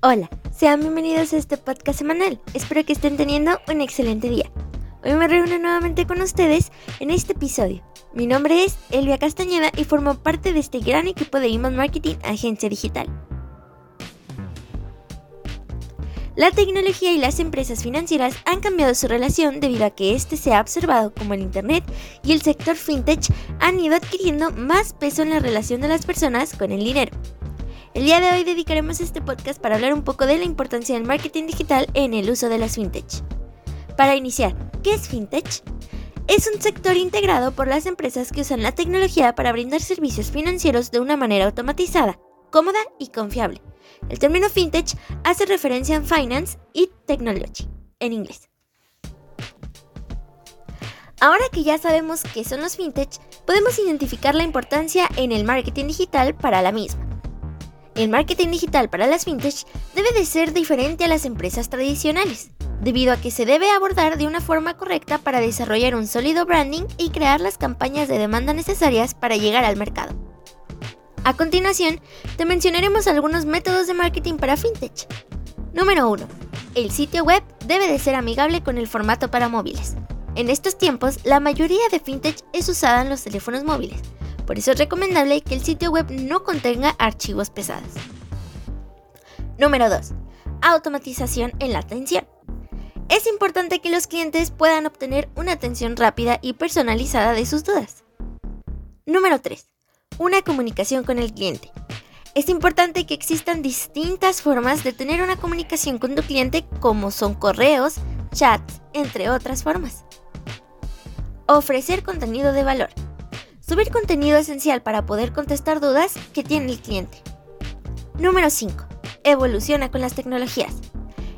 Hola, sean bienvenidos a este podcast semanal. Espero que estén teniendo un excelente día. Hoy me reúno nuevamente con ustedes en este episodio. Mi nombre es Elvia Castañeda y formo parte de este gran equipo de Email Marketing Agencia Digital. La tecnología y las empresas financieras han cambiado su relación debido a que este se ha observado como el Internet y el sector fintech han ido adquiriendo más peso en la relación de las personas con el dinero. El día de hoy dedicaremos este podcast para hablar un poco de la importancia del marketing digital en el uso de las fintech. Para iniciar, ¿qué es fintech? Es un sector integrado por las empresas que usan la tecnología para brindar servicios financieros de una manera automatizada, cómoda y confiable. El término fintech hace referencia a finance y technology, en inglés. Ahora que ya sabemos qué son los fintech, podemos identificar la importancia en el marketing digital para la misma. El marketing digital para las fintech debe de ser diferente a las empresas tradicionales, debido a que se debe abordar de una forma correcta para desarrollar un sólido branding y crear las campañas de demanda necesarias para llegar al mercado. A continuación, te mencionaremos algunos métodos de marketing para fintech. Número 1. El sitio web debe de ser amigable con el formato para móviles. En estos tiempos, la mayoría de fintech es usada en los teléfonos móviles, por eso es recomendable que el sitio web no contenga archivos pesados. Número 2. Automatización en la atención. Es importante que los clientes puedan obtener una atención rápida y personalizada de sus dudas. Número 3. Una comunicación con el cliente. Es importante que existan distintas formas de tener una comunicación con tu cliente como son correos, chats, entre otras formas. Ofrecer contenido de valor. Subir contenido esencial para poder contestar dudas que tiene el cliente. Número 5. Evoluciona con las tecnologías.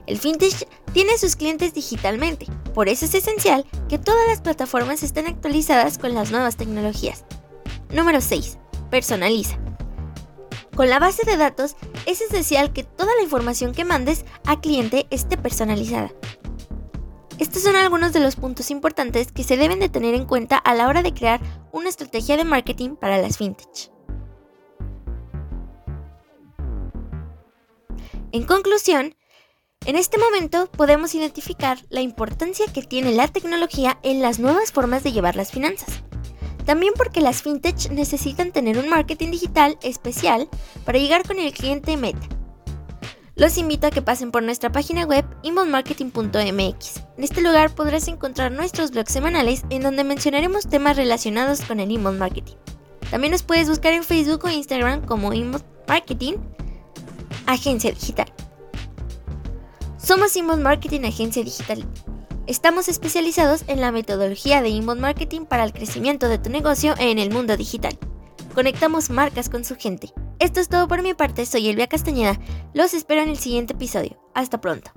El fintech tiene sus clientes digitalmente, por eso es esencial que todas las plataformas estén actualizadas con las nuevas tecnologías. Número 6. Personaliza. Con la base de datos es esencial que toda la información que mandes a cliente esté personalizada. Estos son algunos de los puntos importantes que se deben de tener en cuenta a la hora de crear una estrategia de marketing para las fintech. En conclusión, en este momento podemos identificar la importancia que tiene la tecnología en las nuevas formas de llevar las finanzas. También porque las fintech necesitan tener un marketing digital especial para llegar con el cliente meta los invito a que pasen por nuestra página web inboundmarketing.mx. En este lugar podrás encontrar nuestros blogs semanales en donde mencionaremos temas relacionados con el inbound marketing. También nos puedes buscar en Facebook o Instagram como Inbound Marketing Agencia Digital. Somos Inbound Marketing Agencia Digital. Estamos especializados en la metodología de inbound marketing para el crecimiento de tu negocio en el mundo digital. Conectamos marcas con su gente. Esto es todo por mi parte, soy Elvia Castañeda. Los espero en el siguiente episodio. Hasta pronto.